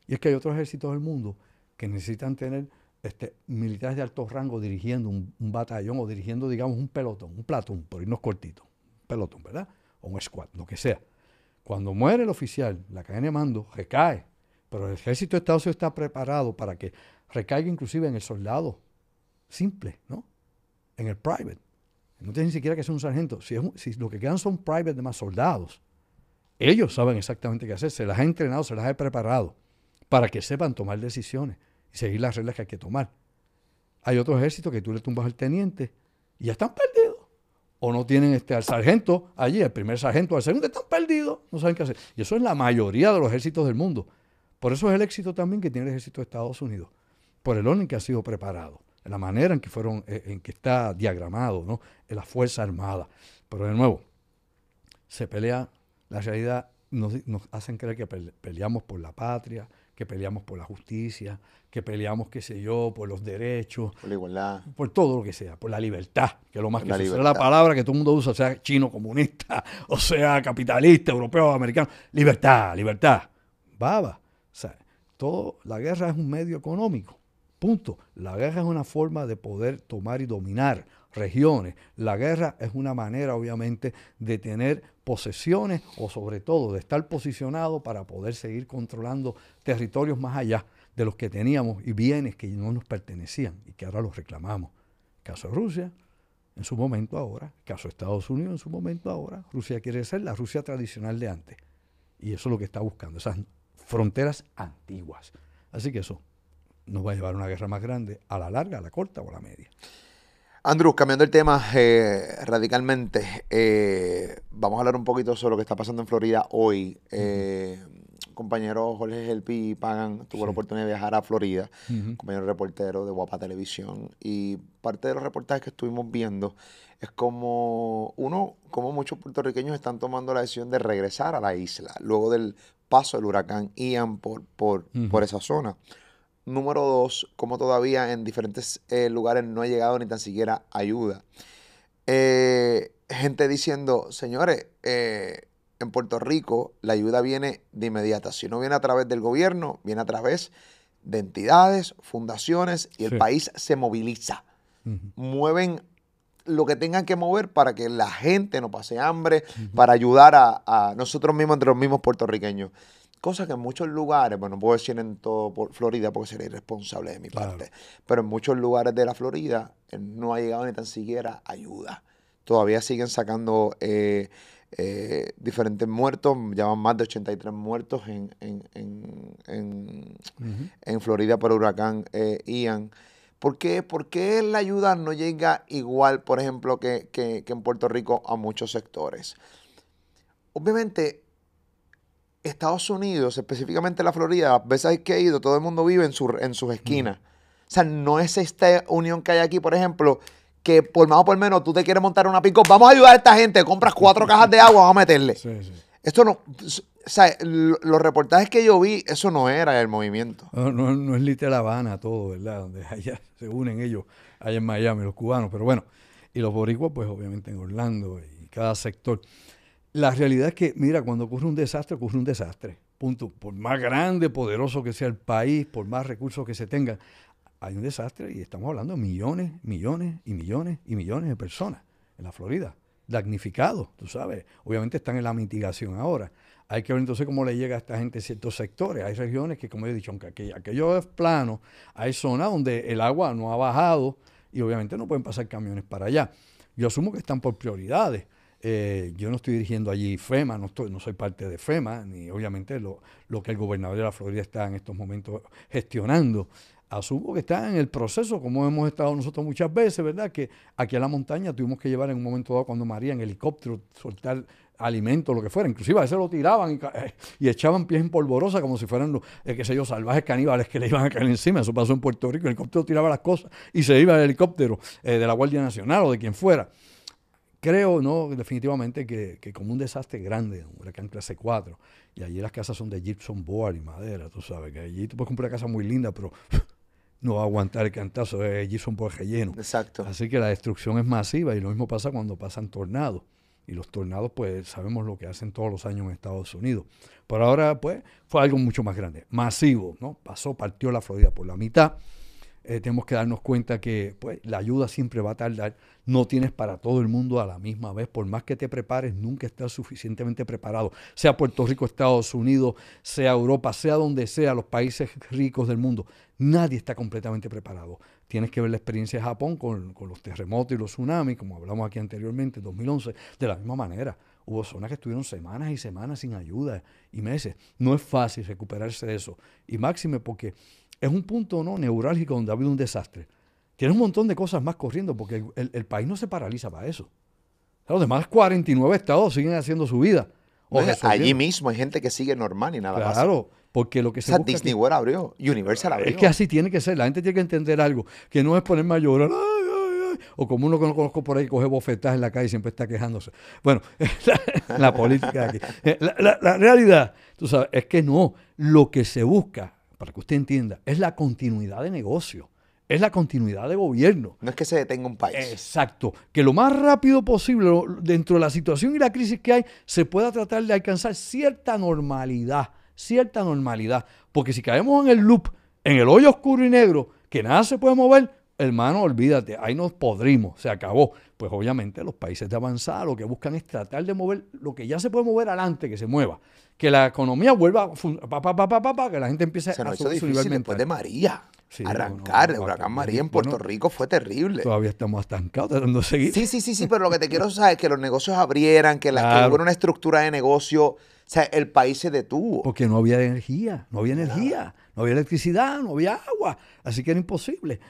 Y es que hay otros ejércitos del mundo que necesitan tener este, militares de alto rango dirigiendo un, batallón o dirigiendo, digamos, un pelotón, un platón, por irnos cortitos. Un pelotón, ¿verdad? O un squad, lo que sea. Cuando muere el oficial, la cadena de mando recae. Pero el ejército de Estados Unidos está preparado para que recaiga inclusive en el soldado. simple, ¿no? En el private. No tiene ni siquiera que ser un sargento. Si, si lo que quedan son private de más soldados, ellos saben exactamente qué hacer. Se las ha entrenado, se las ha preparado para que sepan tomar decisiones y seguir las reglas que hay que tomar. Hay otros ejércitos que tú le tumbas al teniente y ya están perdidos. O no tienen este, al sargento allí, el primer sargento, al segundo, están perdidos, no saben qué hacer. Y eso es la mayoría de los ejércitos del mundo. Por eso es el éxito también que tiene el ejército de Estados Unidos, por el orden que ha sido preparado, la manera en que fueron, eh, en que está diagramado, ¿no? En la Fuerza Armada. Pero de nuevo, se pelea, la realidad nos, hacen creer que peleamos por la patria, que peleamos por la justicia, que peleamos, qué sé yo, por los derechos. Por la igualdad. Por todo lo que sea, por la libertad, que es lo más que es la palabra que todo el mundo usa, sea chino comunista, o sea capitalista, europeo, americano. Libertad, libertad. Baba. O sea, todo, la guerra es un medio económico. Punto. La guerra es una forma de poder tomar y dominar regiones. La guerra es una manera, obviamente, de tener posesiones o sobre todo de estar posicionado para poder seguir controlando territorios más allá de los que teníamos y bienes que no nos pertenecían y que ahora los reclamamos. caso de Rusia, en su momento ahora, caso de Estados Unidos en su momento ahora, Rusia quiere ser la Rusia tradicional de antes. Y eso es lo que está buscando, esas fronteras antiguas. Así que eso nos va a llevar a una guerra más grande, a la larga, a la corta o a la media. Andrew, cambiando el tema eh, radicalmente, eh, vamos a hablar un poquito sobre lo que está pasando en Florida hoy. Eh, compañero Jorge Gelpi Pagan tuvo la oportunidad de viajar a Florida, compañero reportero de Guapa Televisión, y parte de los reportajes que estuvimos viendo es como uno, como muchos puertorriqueños están tomando la decisión de regresar a la isla luego del paso del huracán Ian por, por, por esa zona. Número dos, como todavía en diferentes eh, lugares no ha llegado ni tan siquiera ayuda. Eh, gente diciendo, señores, eh, en Puerto Rico la ayuda viene de inmediata. Si no viene a través del gobierno, viene a través de entidades, fundaciones y el país se moviliza. Mueven lo que tengan que mover para que la gente no pase hambre, para ayudar a, a, nosotros mismos entre los mismos puertorriqueños. Cosa que en muchos lugares, bueno, no puedo decir en todo por Florida porque sería irresponsable de mi parte, pero en muchos lugares de la Florida eh, no ha llegado ni tan siquiera ayuda. Todavía siguen sacando eh, eh, diferentes muertos, llevan más de 83 muertos en, en, Florida por huracán Ian. ¿Por qué? ¿Por qué la ayuda no llega igual, por ejemplo, que, que en Puerto Rico a muchos sectores? Obviamente, Estados Unidos, específicamente la Florida, las veces que he ido, todo el mundo vive en, su, en sus esquinas. O sea, no es esta unión que hay aquí, por ejemplo, que por más o por menos tú te quieres montar una pico, vamos a ayudar a esta gente, compras cuatro cajas de agua, vamos a meterle. Esto no, o sea, los reportajes que yo vi, eso no era el movimiento. No, no, es literal Habana todo, ¿verdad? Donde allá se unen ellos, allá en Miami, los cubanos, pero bueno, y los boricuas, pues obviamente en Orlando y cada sector. La realidad es que, mira, cuando ocurre un desastre, ocurre un desastre. Punto. Por más grande, poderoso que sea el país, por más recursos que se tengan, hay un desastre y estamos hablando de millones, millones y millones y millones de personas en la Florida, damnificados, tú sabes. Obviamente están en la mitigación ahora. Hay que ver entonces cómo le llega a esta gente en ciertos sectores. Hay regiones que, como he dicho, aunque aquello, aquello es plano, hay zonas donde el agua no ha bajado y obviamente no pueden pasar camiones para allá. Yo asumo que están por prioridades. Eh, yo no estoy dirigiendo allí FEMA, no, estoy, no soy parte de FEMA, ni obviamente lo, lo, que el gobernador de la Florida está en estos momentos gestionando. Asumo que está en el proceso, como hemos estado nosotros muchas veces, ¿verdad? Que aquí a la montaña tuvimos que llevar en un momento dado, cuando María en helicóptero, soltar alimentos, lo que fuera. Inclusive a veces lo tiraban y, echaban pies en polvorosa como si fueran los, eh, qué sé yo, salvajes caníbales que le iban a caer encima. Eso pasó en Puerto Rico. El helicóptero tiraba las cosas y se iba el helicóptero eh, de la Guardia Nacional o de quien fuera. Creo, no, definitivamente que, como un desastre grande, un huracán clase 4, y allí las casas son de gypsum board y madera, tú sabes, que allí tú puedes comprar una casa muy linda, pero no va a aguantar el cantazo de gypsum board relleno. Exacto. Así que la destrucción es masiva y lo mismo pasa cuando pasan tornados. Y los tornados, pues sabemos lo que hacen todos los años en Estados Unidos. Pero ahora, pues, fue algo mucho más grande, masivo, ¿no? Pasó, partió la Florida por la mitad. Eh, tenemos que darnos cuenta que pues, la ayuda siempre va a tardar. No tienes para todo el mundo a la misma vez. Por más que te prepares, nunca estás suficientemente preparado. Sea Puerto Rico, Estados Unidos, sea Europa, sea donde sea, los países ricos del mundo. Nadie está completamente preparado. Tienes que ver la experiencia de Japón con, con los terremotos y los tsunamis, como hablamos aquí anteriormente, en 2011, de la misma manera. Hubo zonas que estuvieron semanas y semanas sin ayuda y meses. No es fácil recuperarse de eso. Y máxime porque es un punto ¿no? neurálgico donde ha habido un desastre. Tienes un montón de cosas más corriendo porque el, país no se paraliza para eso. Los demás 49 estados siguen haciendo su vida. allí mismo hay gente que sigue normal y nada más. Claro, porque lo que se o sea, Disney World abrió, Universal abrió. Es que así tiene que ser. La gente tiene que entender algo, que no es ponerme a llorar. o como uno que no conozco por ahí coge bofetadas en la calle y siempre está quejándose. Bueno, la, política aquí. La, la realidad, tú sabes, es que no. Lo que se busca para que usted entienda, es la continuidad de negocio, es la continuidad de gobierno. No es que se detenga un país. Exacto, que lo más rápido posible, dentro de la situación y la crisis que hay, se pueda tratar de alcanzar cierta normalidad, cierta normalidad. Porque si caemos en el loop, en el hoyo oscuro y negro, que nada se puede mover, hermano, olvídate, ahí nos podrimos, se acabó. Pues obviamente los países de avanzada lo que buscan es tratar de mover lo que ya se puede mover adelante, que se mueva que la economía vuelva a que la gente empiece a subir su nivel Después de María. arrancar de huracán María en Puerto Rico fue terrible. Todavía estamos estancados tratando de seguir. Sí, sí, sí, sí, pero lo que te quiero saber es que los negocios abrieran, que, la, hubiera una estructura de negocio. O sea, el país se detuvo. Porque no había energía, no había energía, no había electricidad, no había agua. Así que era imposible.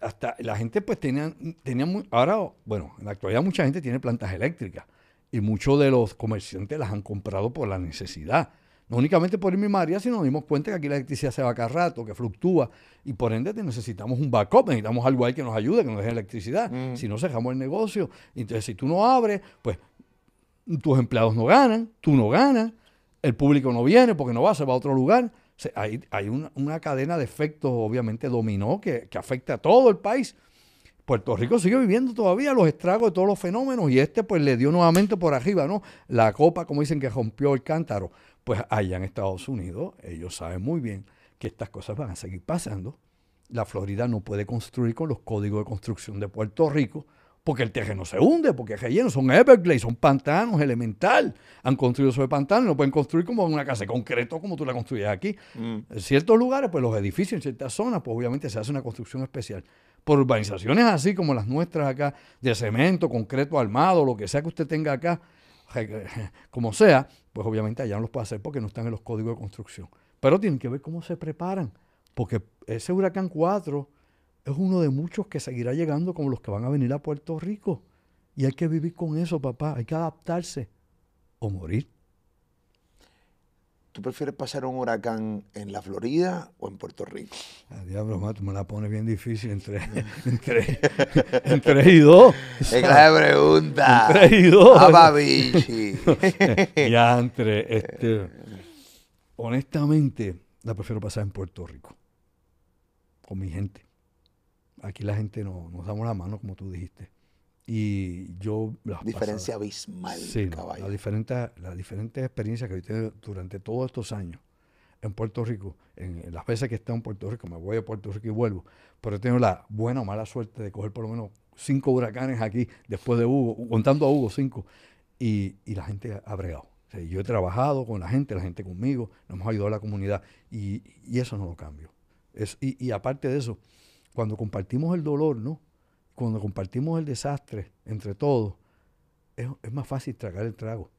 hasta la gente pues tenía, tenía muy, ahora, bueno, en la actualidad mucha gente tiene plantas eléctricas y muchos de los comerciantes las han comprado por la necesidad. No únicamente por mi María, sino nos dimos cuenta que aquí la electricidad se va cada rato, que fluctúa, y por ende necesitamos un backup, necesitamos algo ahí que nos ayude, que nos deje electricidad. Mm. Si no, cerramos el negocio. Entonces, si tú no abres, pues tus empleados no ganan, tú no ganas, el público no viene porque no va, se va a otro lugar. hay, hay una, cadena de efectos, obviamente, dominó que, que afecta a todo el país. Puerto Rico sigue viviendo todavía los estragos de todos los fenómenos y este pues le dio nuevamente por arriba, ¿no? La copa, como dicen, que rompió el cántaro. Pues allá en Estados Unidos ellos saben muy bien que estas cosas van a seguir pasando. La Florida no puede construir con los códigos de construcción de Puerto Rico porque el terreno se hunde, porque es relleno, son Everglades, son pantanos elemental. Han construido sobre pantanos, no pueden construir como una casa de concreto como tú la construyes aquí. Mm. En ciertos lugares, pues los edificios, en ciertas zonas, pues obviamente se hace una construcción especial por urbanizaciones así como las nuestras acá, de cemento, concreto armado, lo que sea que usted tenga acá, como sea, pues obviamente allá no los puede hacer porque no están en los códigos de construcción. Pero tienen que ver cómo se preparan, porque ese huracán 4 es uno de muchos que seguirá llegando como los que van a venir a Puerto Rico. Y hay que vivir con eso, papá, hay que adaptarse o morir. ¿Tú prefieres pasar un huracán en la Florida o en Puerto Rico? A ah, diablo, tú me la pones bien difícil entre, entre, entre y dos. Es la pregunta. Entre y dos. ya entre, este, honestamente, la prefiero pasar en Puerto Rico. Con mi gente. Aquí la gente no, nos damos la mano, como tú dijiste. Y yo... Diferencia abismal, sí, caballo. la diferente, las diferentes experiencias que he tenido durante todos estos años en Puerto Rico, en, las veces que he estado en Puerto Rico, me voy a Puerto Rico y vuelvo, pero he tenido la buena o mala suerte de coger por lo menos cinco huracanes aquí, después de Hugo, contando a Hugo, cinco, y, y la gente ha bregado. yo he trabajado con la gente, la gente conmigo, nos hemos ayudado a la comunidad, y, y eso no lo cambio. Es, y, y aparte de eso, cuando compartimos el dolor, ¿no? Cuando compartimos el desastre entre todos, es, más fácil tragar el trago.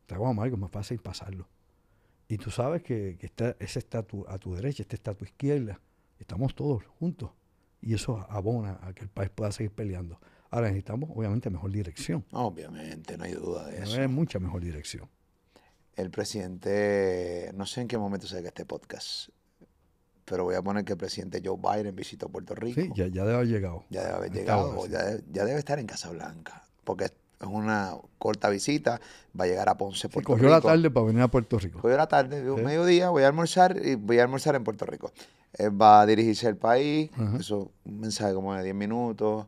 El trago amargo es más fácil pasarlo. Y tú sabes que, está, ese está a tu, a tu derecha, este está a tu izquierda. Estamos todos juntos. Y eso abona a que el país pueda seguir peleando. Ahora necesitamos, obviamente, mejor dirección. Obviamente, no hay duda de eso. Hay mucha mejor dirección. El presidente, no sé en qué momento se este podcast, pero voy a poner que el presidente Joe Biden visitó Puerto Rico. Sí, ya, debe haber llegado. Ya debe haber llegado, ya, debe estar en Casablanca, porque es una corta visita, va a llegar a Ponce, Puerto cogió la tarde para venir a Puerto Rico. Cogió la tarde, un mediodía, voy a almorzar y voy a almorzar en Puerto Rico. Él va a dirigirse al país, eso, un mensaje como de 10 minutos.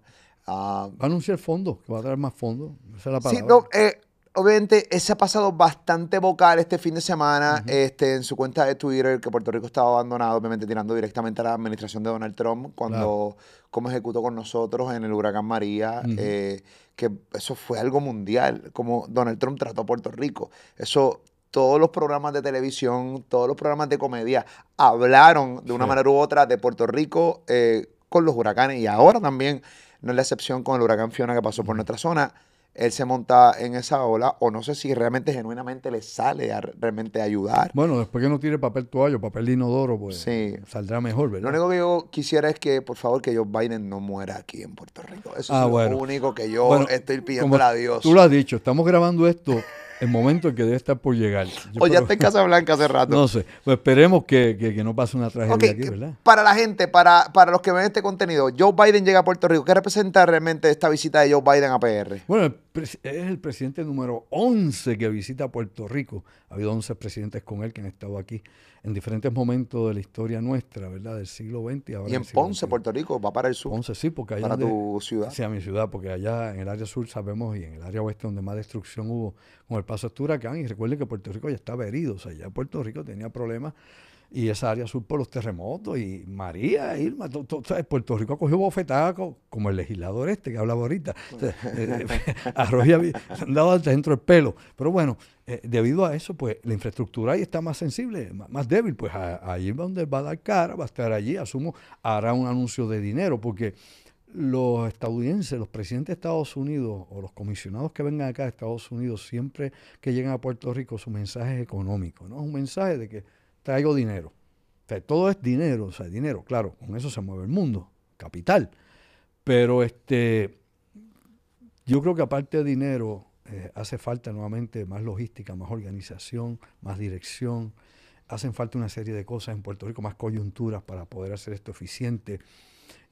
va a anunciar fondos, que va a traer más fondos, esa es la palabra. Sí, no, eh, obviamente, se ha pasado bastante vocal este fin de semana este, en su cuenta de Twitter, que Puerto Rico estaba abandonado, obviamente tirando directamente a la administración de Donald Trump cuando como ejecutó con nosotros en el huracán María, eh, que eso fue algo mundial, como Donald Trump trató a Puerto Rico. Eso todos los programas de televisión, todos los programas de comedia hablaron de una manera u otra de Puerto Rico eh, con los huracanes y ahora también no es la excepción con el huracán Fiona que pasó por nuestra zona él se monta en esa ola o no sé si realmente genuinamente le sale a realmente ayudar. Bueno, después que no tire papel toallo, papel de inodoro, pues saldrá mejor, ¿verdad? Lo único que yo quisiera es que, por favor, que Joe Biden no muera aquí en Puerto Rico. Eso ah, es lo único que yo estoy pidiendo a Dios. Tú lo has dicho, estamos grabando esto el momento en que debe estar por llegar. o ya está en Casa Blanca hace rato. No sé. Pues esperemos que, no pase una tragedia aquí, ¿verdad? Para la gente, para, para los que ven este contenido, Joe Biden llega a Puerto Rico. ¿Qué representa realmente esta visita de Joe Biden a PR? Bueno, es el presidente número 11 que visita Puerto Rico. Ha habido 11 presidentes con él que han estado aquí en diferentes momentos de la historia nuestra, ¿verdad? Del siglo XX. Y, ahora y en Ponce, Puerto Rico, va para el sur. Ponce, sí, porque allá. Para tu ciudad. Sí, a mi ciudad, porque allá en el área sur sabemos y en el área oeste donde más destrucción hubo con el paso de este huracán. Y recuerden que Puerto Rico ya estaba herido, o sea, ya Puerto Rico tenía problemas y esa área sur por los terremotos y María, Irma, Puerto Rico cogió bofetaco, como el legislador este que hablaba ahorita, eh, arroz y han dado dentro del pelo. Pero bueno, eh, debido a eso, pues la infraestructura ahí está más sensible, más, débil, pues ahí es donde va a dar cara, va a estar allí, asumo, hará un anuncio de dinero, porque los estadounidenses, los presidentes de Estados Unidos o los comisionados que vengan acá a Estados Unidos, siempre que llegan a Puerto Rico, su mensaje es económico, ¿no? Es un mensaje de que traigo dinero. O sea, todo es dinero, o sea, dinero, claro, con eso se mueve el mundo, capital. Pero este, yo creo que aparte de dinero, eh, hace falta nuevamente más logística, más organización, más dirección. Hacen falta una serie de cosas en Puerto Rico, más coyunturas para poder hacer esto eficiente.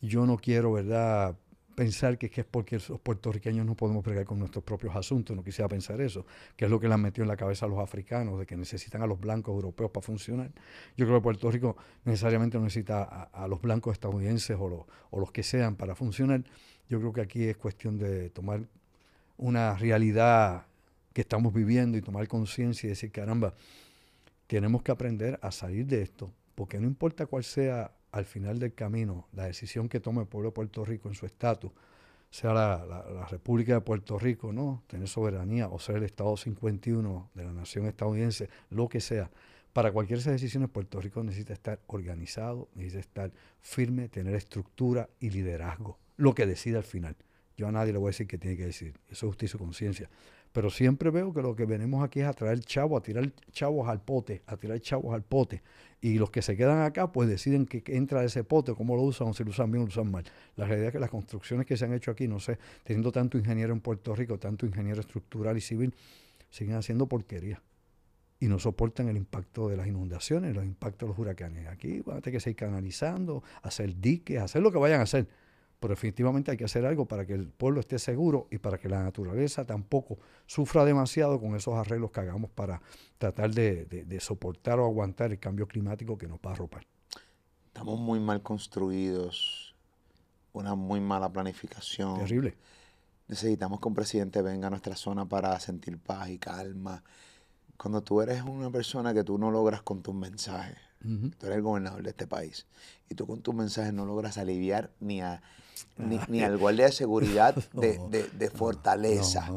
Yo no quiero, ¿verdad?, pensar que, es porque los puertorriqueños no podemos bregar con nuestros propios asuntos, no quisiera pensar eso, que es lo que le han metido en la cabeza a los africanos, de que necesitan a los blancos europeos para funcionar. Yo creo que Puerto Rico necesariamente no necesita a, los blancos estadounidenses o, los, o los que sean para funcionar. Yo creo que aquí es cuestión de tomar una realidad que estamos viviendo y tomar conciencia y decir, caramba, tenemos que aprender a salir de esto, porque no importa cuál sea al final del camino, la decisión que tome el pueblo de Puerto Rico en su estatus, sea la, República de Puerto Rico, ¿no? Tener soberanía o ser el Estado 51 de la nación estadounidense, lo que sea. Para cualquier de esas decisiones, Puerto Rico necesita estar organizado, necesita estar firme, tener estructura y liderazgo, lo que decida al final. Yo a nadie le voy a decir qué tiene que decir, eso es justicia y conciencia. Pero siempre veo que lo que venimos aquí es a traer chavos, a tirar chavos al pote, a tirar chavos al pote. Y los que se quedan acá, pues deciden que, entra ese pote, cómo lo usan, o si lo usan bien o lo usan mal. La realidad es que las construcciones que se han hecho aquí, no sé, teniendo tanto ingeniero en Puerto Rico, tanto ingeniero estructural y civil, siguen haciendo porquería. Y no soportan el impacto de las inundaciones, los impactos de los huracanes. Aquí van a tener que seguir canalizando, hacer diques, hacer lo que vayan a hacer pero definitivamente hay que hacer algo para que el pueblo esté seguro y para que la naturaleza tampoco sufra demasiado con esos arreglos que hagamos para tratar de, soportar o aguantar el cambio climático que nos va a arropar. Estamos muy mal construidos, una muy mala planificación. Terrible. Necesitamos que un presidente venga a nuestra zona para sentir paz y calma. Cuando tú eres una persona que tú no logras con tus mensajes, tú eres el gobernador de este país, y tú con tus mensajes no logras aliviar ni a ni, al guardia de seguridad de, fortaleza.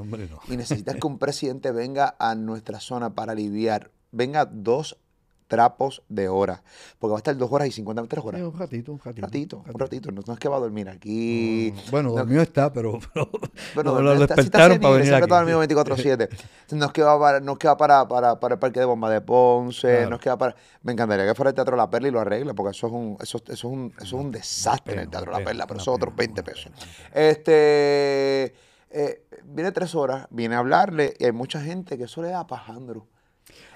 Y necesitas que un presidente venga a nuestra zona para aliviar, venga dos trapos de hora. Porque va a estar dos horas y cincuenta, tres horas. un ratito, un ratito. ratito un ratito. No, es que va a dormir aquí. bueno, dormido está, pero, pero lo, despertaron para venir aquí. 24-7. No es que va, para, no es que va para, para, para, el parque de bomba de Ponce, no es que va para... Me encantaría que fuera el Teatro La Perla y lo arregle, porque eso es un, eso, eso es un, eso es un desastre en el Teatro La Perla, pero eso es otros 20 pesos. Este... Eh, viene tres horas, viene a hablarle y hay mucha gente que eso le da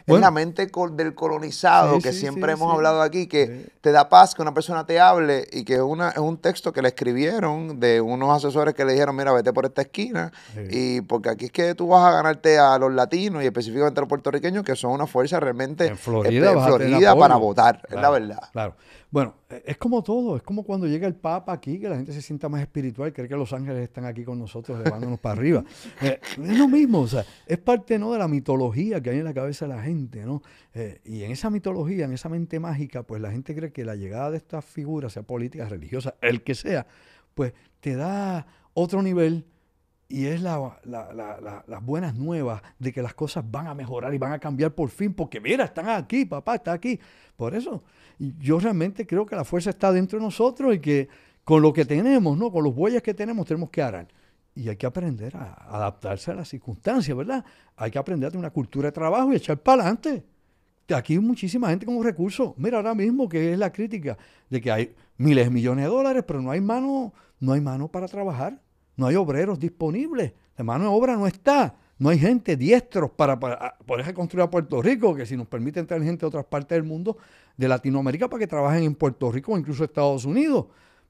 pajandro es la mente del colonizado Sí, que sí, siempre sí, hemos hablado aquí, que te da paz que una persona te hable y que una, es un texto que le escribieron de unos asesores que le dijeron, mira, vete por esta esquina y porque aquí es que tú vas a ganarte a los latinos y específicamente a los puertorriqueños que son una fuerza realmente En Florida Florida para votar, es la verdad. Claro. Bueno, e- es como todo, es como cuando llega el Papa aquí, que la gente se sienta más espiritual, cree que los ángeles están aquí con nosotros, llevándonos para arriba. Eh, es lo mismo, o sea, es parte ¿no? de la mitología que hay en la cabeza de la gente, ¿no? Eh, y en esa mitología, en esa mente mágica, pues la gente cree que la llegada de estas figuras, sea política, religiosa, el que sea, pues te da otro nivel y es la- la- la- la- las buenas nuevas de que las cosas van a mejorar y van a cambiar por fin, porque mira, están aquí, papá, está aquí. Por eso, yo realmente creo que la fuerza está dentro de nosotros y que con lo que tenemos, ¿no? Con los bueyes que tenemos, tenemos que arar. Y hay que aprender a adaptarse a las circunstancias, ¿verdad? Hay que aprender a tener una cultura de trabajo y echar para adelante. Aquí hay muchísima gente con recursos. Mira, ahora mismo que es la crítica de que hay miles de millones de dólares, pero no hay mano, no hay mano para trabajar. No hay obreros disponibles. La mano de obra no está. No hay gente diestros para, ah, poder construir a Puerto Rico, que si nos permiten traer gente de otras partes del mundo, de Latinoamérica, para que trabajen en Puerto Rico o incluso Estados Unidos.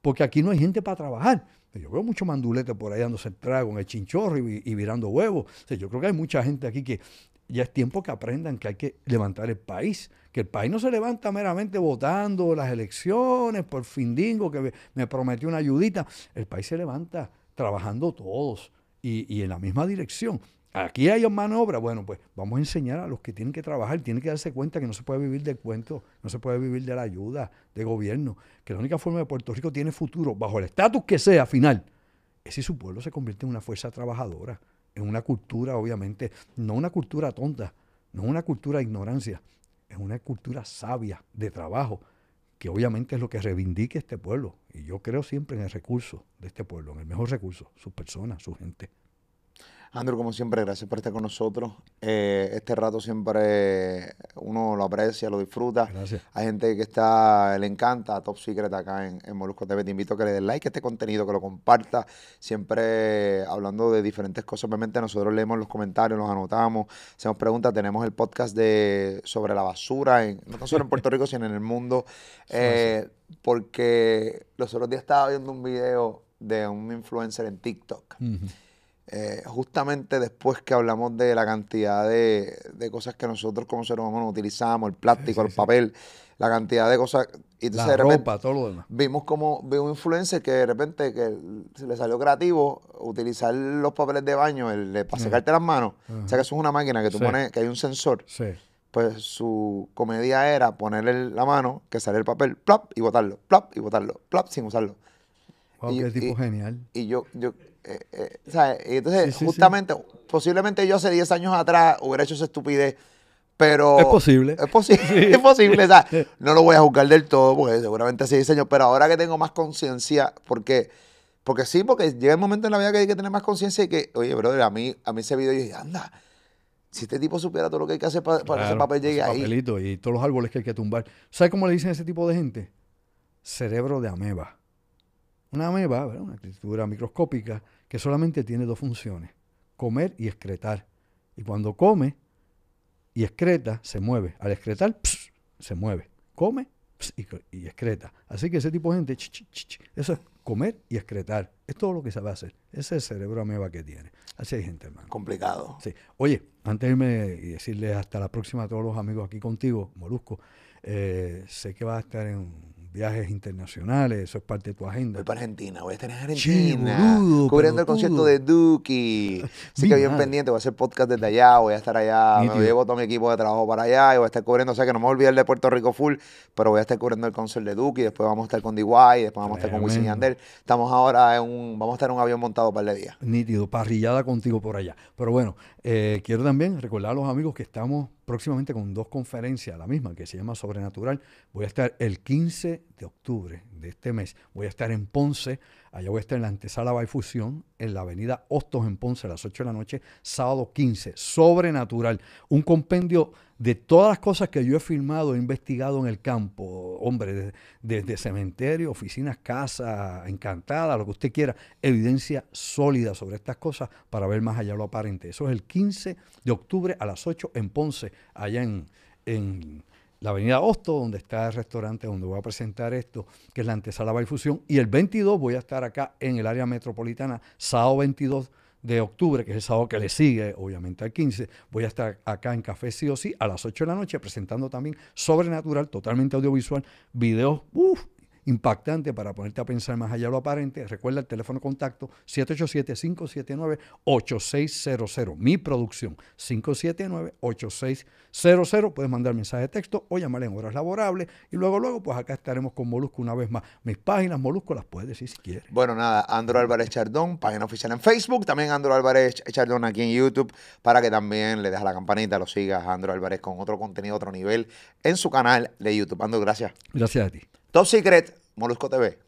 Porque aquí no hay gente para trabajar. Yo veo mucho mandulete por ahí dándose el trago en el chinchorro y, y virando huevos. Yo creo que hay mucha gente aquí que ya es tiempo que aprendan que hay que levantar el país. Que el país no se levanta meramente votando las elecciones por Findingo, que me, me prometió una ayudita. El país se levanta trabajando todos y en la misma dirección. Aquí hay mano de obra. Bueno, pues vamos a enseñar a los que tienen que trabajar, tienen que darse cuenta que no se puede vivir del cuento, no se puede vivir de la ayuda de gobierno, que la única forma de Puerto Rico tiene futuro, bajo el estatus que sea final, es si su pueblo se convierte en una fuerza trabajadora, en una cultura, obviamente, no una cultura tonta, no una cultura de ignorancia, es una cultura sabia de trabajo, que obviamente es lo que reivindique este pueblo. Y yo creo siempre en el recurso de este pueblo, en el mejor recurso, sus personas, su gente. Andrew, como siempre, gracias por estar con nosotros. Eh, este rato siempre uno lo aprecia, lo disfruta. Gracias. Hay gente que está, le encanta Top Secret acá en, en Molusco TV. Te invito a que le des like a este contenido, que lo comparta. Siempre hablando de diferentes cosas. Obviamente nosotros leemos los comentarios, los anotamos, hacemos preguntas. Tenemos el podcast de sobre la basura, en, no solo en Puerto Rico, sino en el mundo. Eh, porque los otros días estaba viendo un video de un influencer en TikTok. Ujú. Eh, justamente después que hablamos de la cantidad de, de cosas que nosotros como seres humanos utilizamos, el plástico, sí, el sí. papel, la cantidad de cosas. Y entonces La de repente ropa, todo lo demás. vimos como vi un influencer que de repente que se le salió creativo utilizar los papeles de baño el, para Ajá. secarte las manos. O sea que eso es una máquina que tú Sí. pones, que hay un sensor. Pues su comedia era ponerle la mano, que sale el papel, plop, y botarlo, plop, y botarlo, plop, sin usarlo. Wow, Y- qué tipo y- genial. Y yo, yo, eh, eh, ¿sabes? Y entonces, Sí, sí, sí. justamente, posiblemente yo hace 10 años atrás hubiera hecho esa estupidez, pero... Es posible. Es posible, es posible, o sea, no lo voy a juzgar del todo, porque seguramente hace 10 años, pero ahora que tengo más conciencia, porque, porque sí, porque llega el momento en la vida que hay que tener más conciencia y que, oye, brother, a mí, a mí ese video yo dije, anda, si este tipo supiera todo lo que hay que hacer para, para que ese Claro, papel llegue ese ahí. papelito y todos los árboles que hay que tumbar. ¿Sabes cómo le dicen a ese tipo de gente? Cerebro de ameba. Una ameba, ¿verdad? una criatura microscópica que solamente tiene dos funciones, comer y excretar. Y cuando come y excreta, se mueve. Al excretar, se mueve. Come y, excreta. Así que ese tipo de gente, ch, ch, ch, ch, eso es comer y excretar. Es todo lo que sabe hacer. Ese es el cerebro ameba que tiene. Así hay gente, hermano. Complicado. Sí. Oye, antes de irme y decirles hasta la próxima a todos los amigos aquí contigo, Molusco, eh, sé que vas a estar en viajes internacionales, eso es parte de tu agenda. Voy para Argentina, voy a estar en Argentina. boludo, cubriendo el concierto de Duki. Así que bien madre. pendiente, voy a hacer podcast desde allá, voy a estar allá, Nítido. me llevo todo mi equipo de trabajo para allá y voy a estar cubriendo, o sea que no me voy a olvidar de Puerto Rico full, pero voy a estar cubriendo el concierto de Duki, después vamos a estar con DY, después vamos a estar con Wisin. Yandel. Estamos ahora en un, vamos a estar en un avión montado un par de días. Nítido, parrillada contigo por allá. Pero bueno, eh, quiero también recordar a los amigos que estamos próximamente con dos conferencias, la misma que se llama Sobrenatural. Voy a estar el 15 de octubre de este mes voy a estar en Ponce, allá voy a estar en la antesala Baifusión, en la avenida Hostos en Ponce a las 8 de la noche, sábado 15, Sobrenatural, un compendio de todas las cosas que yo he filmado, he investigado en el campo, hombre, desde, cementerio, oficinas, casa, encantada, lo que usted quiera, evidencia sólida sobre estas cosas para ver más allá lo aparente. Eso es el 15 de octubre a las 8 en Ponce, allá en, en la avenida Hosto, donde está el restaurante donde voy a presentar esto, que es la antesala Baifusión, y el 22 voy a estar acá en el área metropolitana, sábado 22 de octubre, que es el sábado que le sigue, obviamente al 15, voy a estar acá en Café Sí o Sí a las 8 de la noche presentando también Sobrenatural, totalmente audiovisual, videos, uff, impactante para ponerte a pensar más allá de lo aparente. Recuerda el teléfono de contacto 787-579-8600. Mi producción 579-8600. Puedes mandar mensaje de texto o llamar en horas laborables. Y luego, luego, pues acá estaremos con Molusco una vez más. Mis páginas, Molusco, las puedes decir si quieres. Bueno, nada, Andro Álvarez Chardón, página oficial en Facebook. También Andro Álvarez Chardón aquí en YouTube para que también le dejes la campanita, lo sigas Andro Álvarez con otro contenido, otro nivel en su canal de YouTube. Andro, gracias. Gracias a ti. Top Secret, Molusco TV.